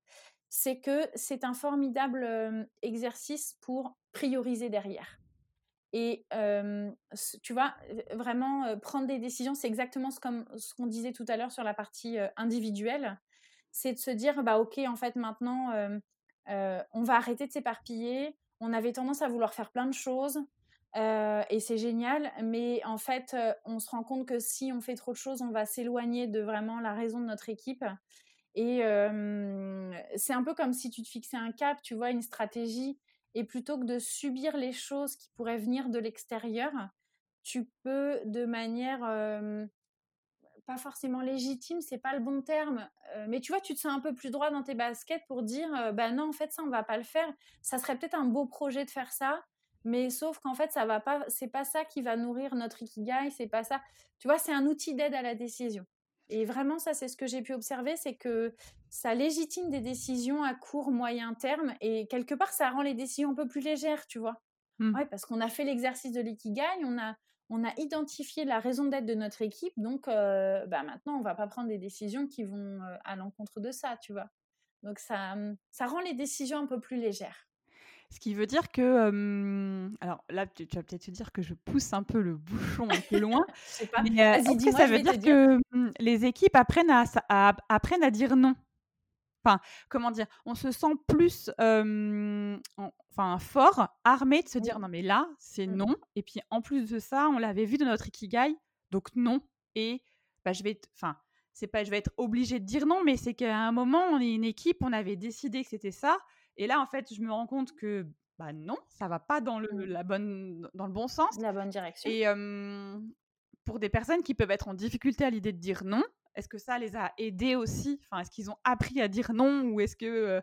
c'est que c'est un formidable exercice pour prioriser derrière. Et tu vois, vraiment prendre des décisions, c'est exactement ce qu'on disait tout à l'heure sur la partie individuelle. C'est de se dire, bah ok, en fait maintenant, on va arrêter de s'éparpiller. On avait tendance à vouloir faire plein de choses. et c'est génial, mais en fait, on se rend compte que si on fait trop de choses, on va s'éloigner de vraiment la raison de notre équipe. Et c'est un peu comme si tu te fixais un cap, tu vois, une stratégie, et plutôt que de subir les choses qui pourraient venir de l'extérieur, tu peux de manière pas forcément légitime, c'est pas le bon terme, mais tu vois, tu te sens un peu plus droit dans tes baskets pour dire, bah non, en fait, ça, on va pas le faire. Ça serait peut-être un beau projet de faire ça, mais sauf qu'en fait, ça va pas, c'est pas ça qui va nourrir notre ikigai, c'est pas ça. Tu vois, c'est un outil d'aide à la décision. Et vraiment, ça, c'est ce que j'ai pu observer, c'est que ça légitime des décisions à court, moyen terme, et quelque part, ça rend les décisions un peu plus légères, tu vois. Mmh. Ouais, parce qu'on a fait l'exercice de l'ikigai, on a, on a identifié la raison d'être de notre équipe, donc euh, bah maintenant, on va pas prendre des décisions qui vont euh, à l'encontre de ça, tu vois. Donc ça, ça rend les décisions un peu plus légères. Ce qui veut dire que, alors là, tu, vas peut-être te dire que je pousse un peu le bouchon un peu loin. Mais est-ce que ça veut dire, que les équipes apprennent à, apprennent à dire non Enfin, comment dire? On se sent plus, enfin, fort, armé de se dire non, mais là, c'est mmh. non. Et puis en plus de ça, on l'avait vu dans notre ikigai, donc non. Et bah, je vais, enfin, c'est pas je vais être obligée de dire non, mais c'est qu'à un moment, on est une équipe, on avait décidé que c'était ça. Et là, en fait, je me rends compte que bah non, ça va pas dans le, Mmh. la bonne, dans le bon sens. La bonne direction. Et pour des personnes qui peuvent être en difficulté à l'idée de dire non, est-ce que ça les a aidés aussi? Enfin, est-ce qu'ils ont appris à dire non ou est-ce que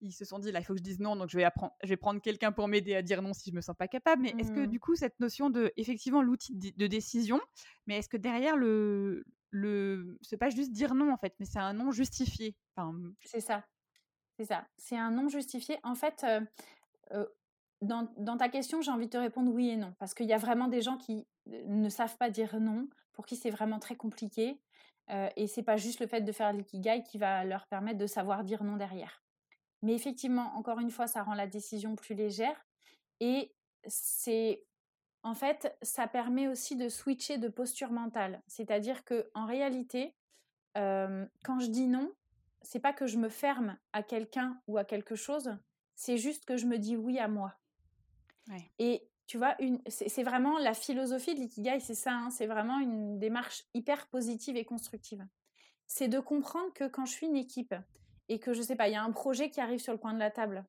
ils se sont dit là il faut que je dise non donc je vais apprendre je vais prendre quelqu'un pour m'aider à dire non si je me sens pas capable mais est-ce que Mmh. du coup cette notion de effectivement l'outil de, de décision mais est-ce que derrière le le c'est pas juste dire non en fait mais c'est un non justifié? Enfin, c'est ça c'est ça c'est un non justifié en fait euh, euh, dans, ta question j'ai envie de te répondre oui et non parce qu'il y a vraiment des gens qui ne savent pas dire non pour qui c'est vraiment très compliqué euh, et c'est pas juste le fait de faire l'ikigai qui va leur permettre de savoir dire non derrière mais effectivement, encore une fois, ça rend la décision plus légère. Et c'est en fait, ça permet aussi de switcher de posture mentale. C'est-à-dire que en réalité, euh, quand je dis non, c'est pas que je me ferme à quelqu'un ou à quelque chose, c'est juste que je me dis oui à moi. Ouais. Et tu vois, c'est vraiment la philosophie de l'ikigai, c'est ça, hein, c'est vraiment une démarche hyper positive et constructive. C'est de comprendre que quand je suis une équipe, et que je sais pas, il y a un projet qui arrive sur le coin de la table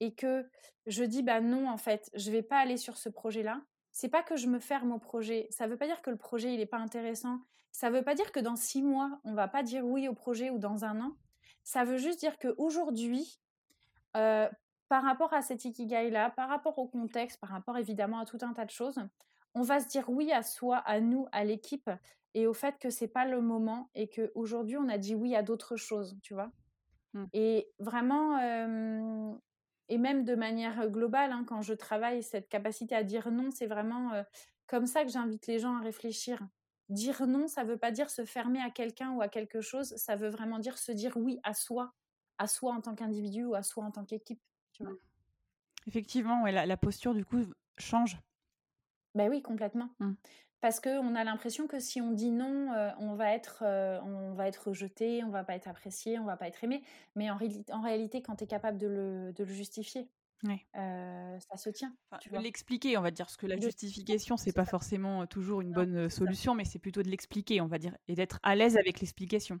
et que je dis bah non en fait, je vais pas aller sur ce projet-là. C'est pas que je me ferme au projet. Ça veut pas dire que le projet il est pas intéressant. Ça veut pas dire que dans six mois on va pas dire oui au projet ou dans un an. Ça veut juste dire que aujourd'hui, euh, par rapport à cet ikigai là, par rapport au contexte, par rapport évidemment à tout un tas de choses, on va se dire oui à soi, à nous, à l'équipe et au fait que c'est pas le moment et que aujourd'hui on a dit oui à d'autres choses, tu vois? Mmh. Et vraiment, euh, et même de manière globale, hein, quand je travaille, cette capacité à dire non, c'est vraiment euh, comme ça que j'invite les gens à réfléchir. Dire non, ça ne veut pas dire se fermer à quelqu'un ou à quelque chose, ça veut vraiment dire se dire oui à soi, à soi en tant qu'individu ou à soi en tant qu'équipe. Effectivement, ouais, la, la, posture du coup change. Ben oui, complètement. Mmh parce qu'on a l'impression que si on dit non, euh, on, va être, euh, on va être rejeté, on va pas être apprécié, on va pas être aimé. Mais en, en réalité, quand tu es capable de le, de le justifier, ouais. euh, ça se tient. Enfin, tu l'expliquer, on va dire, parce que la justification, c'est pas forcément toujours une non, bonne solution, ça. mais c'est plutôt de l'expliquer, on va dire, et d'être à l'aise avec l'explication.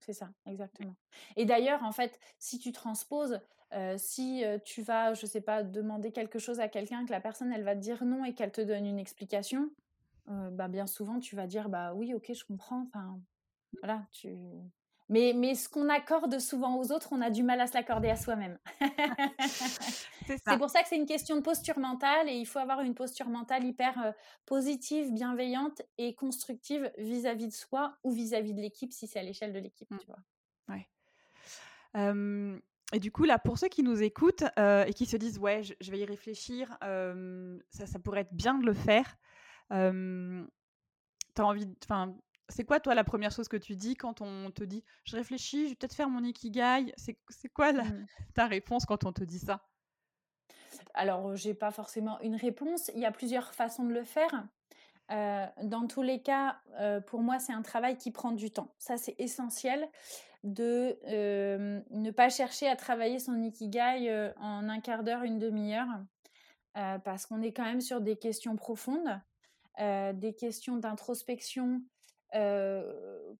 C'est ça, exactement. Et d'ailleurs, en fait, si tu transposes, euh, si tu vas, je sais pas, demander quelque chose à quelqu'un, que la personne, elle va te dire non et qu'elle te donne une explication, euh, bah, bien souvent, tu vas dire bah oui, ok, je comprends. Enfin, voilà, tu. Mais, mais ce qu'on accorde souvent aux autres, on a du mal à se l'accorder à soi-même. [laughs] c'est pour ça que c'est une question de posture mentale et il faut avoir une posture mentale hyper euh, positive, bienveillante et constructive vis-à-vis de soi ou vis-à-vis de l'équipe si c'est à l'échelle de l'équipe, mmh. tu vois. Ouais. Euh, et du coup, là, pour ceux qui nous écoutent euh, et qui se disent ouais, je, je vais y réfléchir, ça, ça pourrait être bien de le faire. T'as envie, enfin, c'est quoi toi la première chose que tu dis quand on te dit je réfléchis, je vais peut-être faire mon ikigai C'est quoi la, mmh. [laughs] ta réponse quand on te dit ça? Alors, j'ai pas forcément une réponse. Il y a plusieurs façons de le faire. Euh, dans tous les cas, euh, pour moi, c'est un travail qui prend du temps. Ça, c'est essentiel de euh, ne pas chercher à travailler son ikigai en un quart d'heure, une demi-heure, parce qu'on est quand même sur des questions profondes. Des questions d'introspection euh,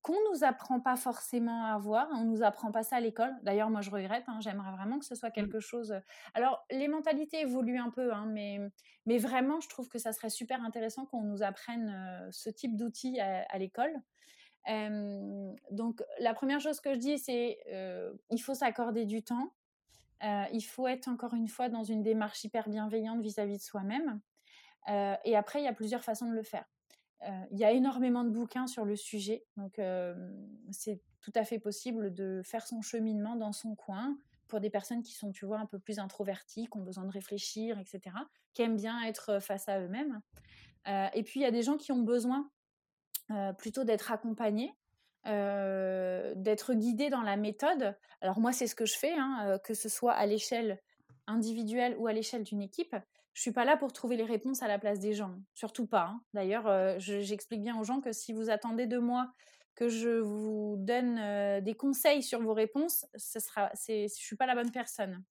qu'on nous apprend pas forcément à avoir. On nous apprend pas ça à l'école. D'ailleurs, moi, je regrette. Hein, J'aimerais vraiment que ce soit quelque chose. Alors, les mentalités évoluent un peu, hein, mais, mais vraiment, je trouve que ça serait super intéressant qu'on nous apprenne euh, ce type d'outils à, à l'école. Euh, donc, la première chose que je dis, c'est euh, il faut s'accorder du temps. Euh, il faut être encore une fois dans une démarche hyper bienveillante vis-à-vis -vis de soi-même. Euh, et après, il y a plusieurs façons de le faire. Euh, il y a énormément de bouquins sur le sujet, donc euh, c'est tout à fait possible de faire son cheminement dans son coin pour des personnes qui sont, tu vois, un peu plus introverties, qui ont besoin de réfléchir, etc., qui aiment bien être face à eux-mêmes. et puis, il y a des gens qui ont besoin plutôt d'être accompagnés, d'être guidés dans la méthode. Alors moi, c'est ce que je fais, hein, que ce soit à l'échelle individuelle ou à l'échelle d'une équipe je suis pas là pour trouver les réponses à la place des gens, surtout pas. Hein. D'ailleurs, euh, j'explique bien aux gens que si vous attendez de moi que je vous donne euh, des conseils sur vos réponses, ce sera, je suis pas la bonne personne.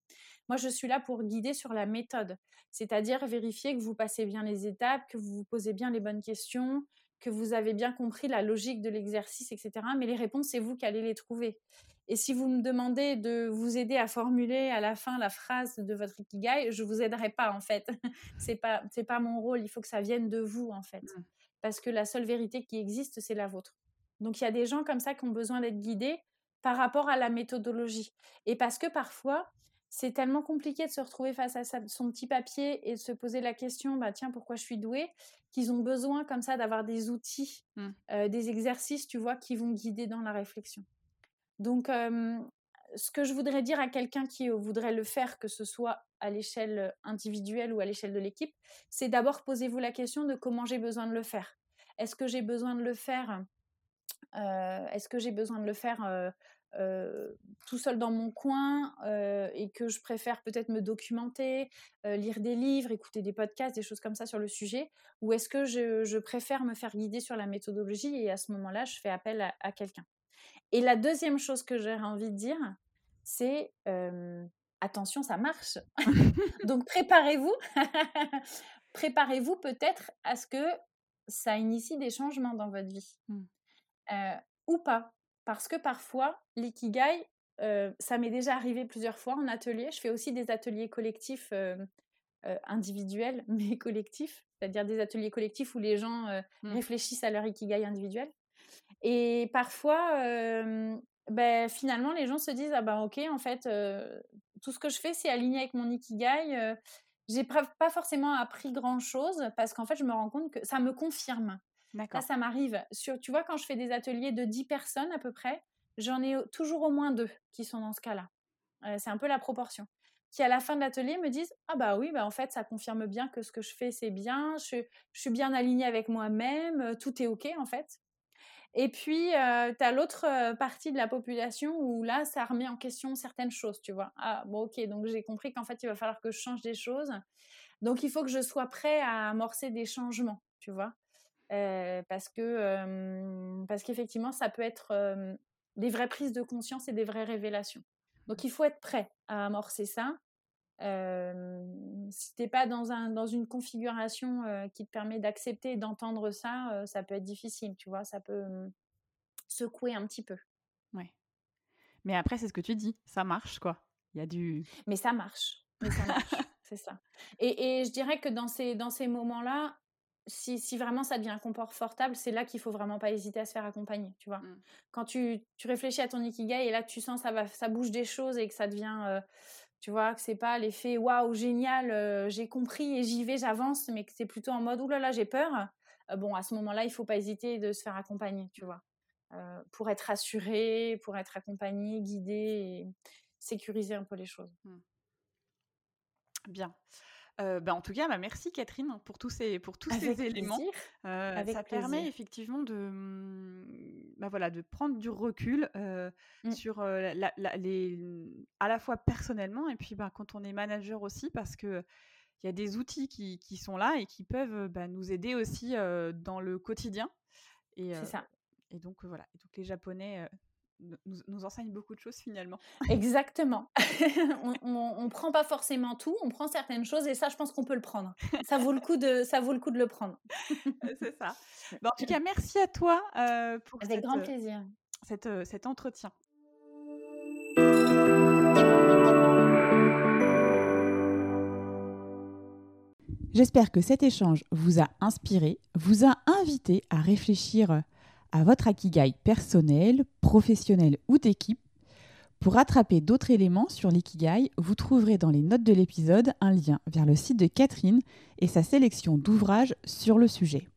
Moi, je suis là pour guider sur la méthode, c'est-à-dire vérifier que vous passez bien les étapes, que vous vous posez bien les bonnes questions, que vous avez bien compris la logique de l'exercice, etc. Mais les réponses, c'est vous qui allez les trouver. Et si vous me demandez de vous aider à formuler à la fin la phrase de votre ikigai, je vous aiderai pas en fait. [laughs] c'est pas c'est pas mon rôle. Il faut que ça vienne de vous en fait, mmh. parce que la seule vérité qui existe, c'est la vôtre. Donc il y a des gens comme ça qui ont besoin d'être guidés par rapport à la méthodologie. Et parce que parfois, c'est tellement compliqué de se retrouver face à son petit papier et de se poser la question, bah tiens, pourquoi je suis douée, qu'ils ont besoin comme ça d'avoir des outils, mmh. euh, des exercices, tu vois, qui vont guider dans la réflexion. Donc, ce que je voudrais dire à quelqu'un qui voudrait le faire, que ce soit à l'échelle individuelle ou à l'échelle de l'équipe, c'est d'abord posez-vous la question de comment j'ai besoin de le faire. Est-ce que j'ai besoin de le faire Est-ce que j'ai besoin de le faire tout seul dans mon coin et que je préfère peut-être me documenter, lire des livres, écouter des podcasts, des choses comme ça sur le sujet, ou est-ce que je, préfère me faire guider sur la méthodologie et à ce moment-là, je fais appel à quelqu'un? Et la deuxième chose que j'aurais envie de dire, c'est attention, ça marche. [laughs] Donc préparez-vous. [laughs] préparez-vous peut-être à ce que ça initie des changements dans votre vie. Mmh. ou pas. Parce que parfois, l'ikigai, ça m'est déjà arrivé plusieurs fois en atelier. Je fais aussi des ateliers collectifs individuels, [laughs] mais collectifs, c'est-à-dire des ateliers collectifs où les gens mmh. réfléchissent à leur ikigai individuel. Et parfois, ben, finalement, les gens se disent Ah ben ok, en fait, tout ce que je fais, c'est aligné avec mon ikigai. j'ai pas forcément appris grand chose parce qu'en fait, je me rends compte que ça me confirme. Là, ça m'arrive. Tu vois, quand je fais des ateliers de 10 personnes à peu près, j'en ai toujours au moins deux qui sont dans ce cas-là. c'est un peu la proportion. Qui à la fin de l'atelier me disent Ah bah oui, bah en fait, ça confirme bien que ce que je fais, c'est bien, je, je suis bien alignée avec moi-même, tout est OK en fait. Et puis, euh, tu as l'autre euh, partie de la population où là, ça remet en question certaines choses, tu vois. Ah, bon, ok, donc j'ai compris qu'en fait, il va falloir que je change des choses. Donc, il faut que je sois prêt à amorcer des changements, tu vois. Euh, parce que parce qu'effectivement, ça peut être des vraies prises de conscience et des vraies révélations. Donc, il faut être prêt à amorcer ça. Si t'es pas dans, un, dans une configuration qui te permet d'accepter et d'entendre ça, ça peut être difficile, tu vois, ça peut mmh, secouer un petit peu. Ouais. Mais après, c'est ce que tu dis, ça marche, quoi. Il y a du... Mais ça marche, mais ça marche, [laughs] c'est ça. Et, et, je dirais que dans ces, dans ces moments-là, si, si, vraiment ça devient confortable, c'est là qu'il faut vraiment pas hésiter à se faire accompagner, tu vois. Mmh. Quand tu, tu, réfléchis à ton ikigai et là tu sens ça va ça bouge des choses et que ça devient tu vois, que c'est pas l'effet waouh, génial, euh, j'ai compris et j'y vais, j'avance, mais que c'est plutôt en mode oulala, j'ai peur. Euh, bon, à ce moment-là, il faut pas hésiter de se faire accompagner, tu vois, euh, pour être assuré, pour être accompagné, guidé et sécuriser un peu les choses. Mmh. Bien. Bah, en tout cas, bah, merci Catherine pour tous ces, pour tous ces éléments. ça permet effectivement de, mmh, bah, voilà, de prendre du recul mmh. sur la, les, à la fois personnellement et puis bah, quand on est manager aussi parce que il y a des outils qui, qui, sont là et qui peuvent nous aider aussi dans le quotidien. C'est ça. Et donc voilà. Et donc les Japonais nous, nous, enseigne beaucoup de choses finalement. Exactement. [laughs] on ne prend pas forcément tout, on prend certaines choses et ça, je pense qu'on peut le prendre. Ça vaut le coup de, ça vaut le, coup de le prendre. C'est ça. [laughs] en tout cas, merci à toi euh, pour Avec grand plaisir. Cette, euh, cet entretien. J'espère que cet échange vous a inspiré, vous a invité à réfléchir à votre Akigai personnel, professionnel ou d'équipe. Pour rattraper d'autres éléments sur l'Ikigai, vous trouverez dans les notes de l'épisode un lien vers le site de Catherine et sa sélection d'ouvrages sur le sujet.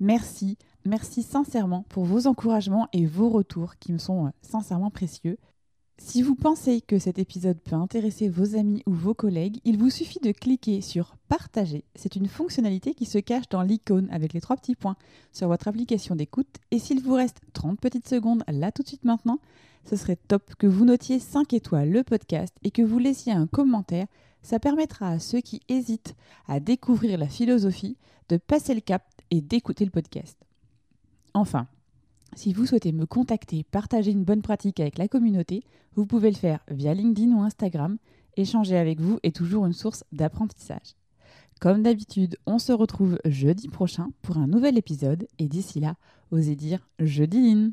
Merci, merci sincèrement pour vos encouragements et vos retours qui me sont euh, sincèrement précieux. Si vous pensez que cet épisode peut intéresser vos amis ou vos collègues, il vous suffit de cliquer sur Partager. C'est une fonctionnalité qui se cache dans l'icône avec les trois petits points sur votre application d'écoute. Et s'il vous reste 30 petites secondes là tout de suite maintenant, ce serait top que vous notiez 5 étoiles le podcast et que vous laissiez un commentaire. Ça permettra à ceux qui hésitent à découvrir la philosophie de passer le cap et d'écouter le podcast. Enfin, si vous souhaitez me contacter, partager une bonne pratique avec la communauté, vous pouvez le faire via LinkedIn ou Instagram. Échanger avec vous est toujours une source d'apprentissage. Comme d'habitude, on se retrouve jeudi prochain pour un nouvel épisode et d'ici là, osez dire jeudi